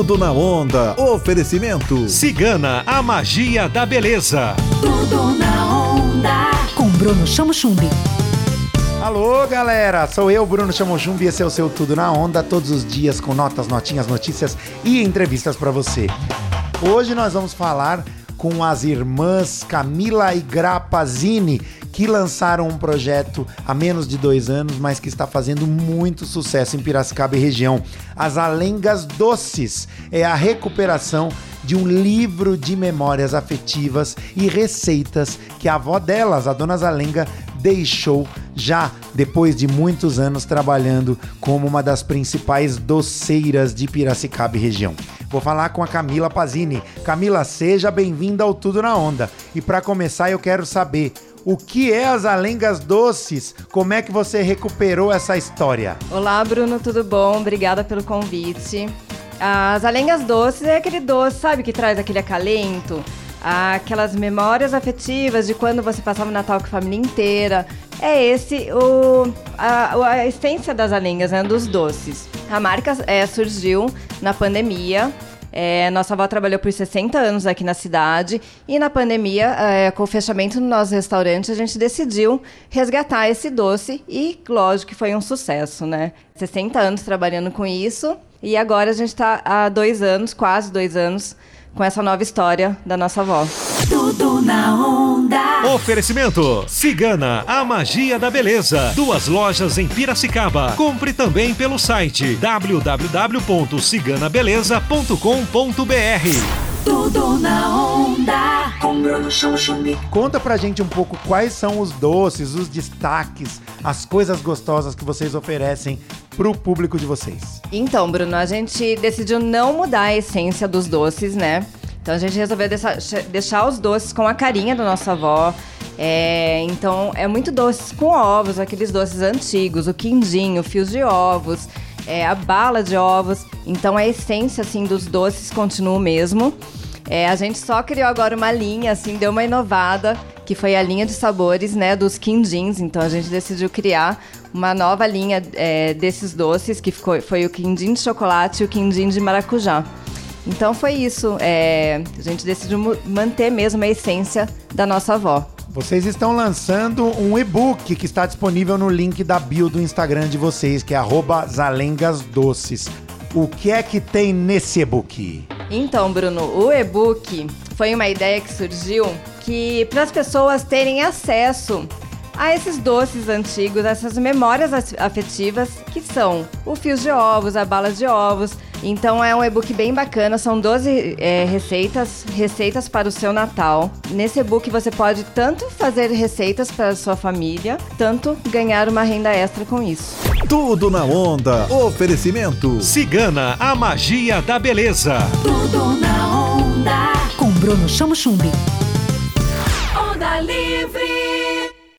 Tudo na onda. Oferecimento. Cigana, a magia da beleza. Tudo na onda. Com Bruno Chamo Chumbi. Alô, galera! Sou eu, Bruno Chamochumbi, e esse é o seu Tudo na Onda, todos os dias com notas, notinhas, notícias e entrevistas para você. Hoje nós vamos falar com as irmãs Camila e Grapazini, que lançaram um projeto há menos de dois anos, mas que está fazendo muito sucesso em Piracicaba e região. As Alengas Doces é a recuperação de um livro de memórias afetivas e receitas que a avó delas, a dona Zalenga, deixou já depois de muitos anos trabalhando como uma das principais doceiras de Piracicaba e região. Vou falar com a Camila Pazini. Camila, seja bem-vinda ao Tudo na Onda. E para começar, eu quero saber o que é as alengas doces? Como é que você recuperou essa história? Olá, Bruno, tudo bom? Obrigada pelo convite. As alengas doces é aquele doce, sabe, que traz aquele acalento, aquelas memórias afetivas de quando você passava o Natal com a família inteira. É esse o, a, a essência das alengas, né, dos doces. A marca é, surgiu na pandemia, é, nossa avó trabalhou por 60 anos aqui na cidade e na pandemia, é, com o fechamento do nosso restaurante, a gente decidiu resgatar esse doce e, lógico, que foi um sucesso, né? 60 anos trabalhando com isso e agora a gente está há dois anos, quase dois anos, com essa nova história da nossa avó. Tudo na onda. Oferecimento. Cigana, a magia da beleza. Duas lojas em Piracicaba. Compre também pelo site www.ciganabeleza.com.br. Tudo na onda. Conta pra gente um pouco quais são os doces, os destaques, as coisas gostosas que vocês oferecem pro público de vocês. Então, Bruno, a gente decidiu não mudar a essência dos doces, né? Então a gente resolveu deixar, deixar os doces com a carinha da nossa avó. É, então é muito doces com ovos, aqueles doces antigos, o quindim, o fios de ovos, é, a bala de ovos. Então a essência assim dos doces continua o mesmo. É, a gente só criou agora uma linha, assim, deu uma inovada, que foi a linha de sabores, né, dos quindins. Então a gente decidiu criar uma nova linha é, desses doces, que ficou, foi o quindim de chocolate e o quindim de maracujá. Então foi isso. é, a gente decidiu manter mesmo a essência da nossa avó. Vocês estão lançando um e-book que está disponível no link da bio do Instagram de vocês, que é zalengasdoces. O que é que tem nesse e-book? Então, Bruno, o e-book foi uma ideia que surgiu que para as pessoas terem acesso a esses doces antigos, essas memórias af- afetivas que são o fios de ovos, a bala de ovos. Então é um e-book bem bacana, são 12 é, receitas, receitas para o seu Natal. Nesse e-book você pode tanto fazer receitas para a sua família, tanto ganhar uma renda extra com isso. Tudo na onda. Oferecimento. Cigana, a magia da beleza. Tudo na onda. Com Bruno Chamo Chumbi. Onda livre.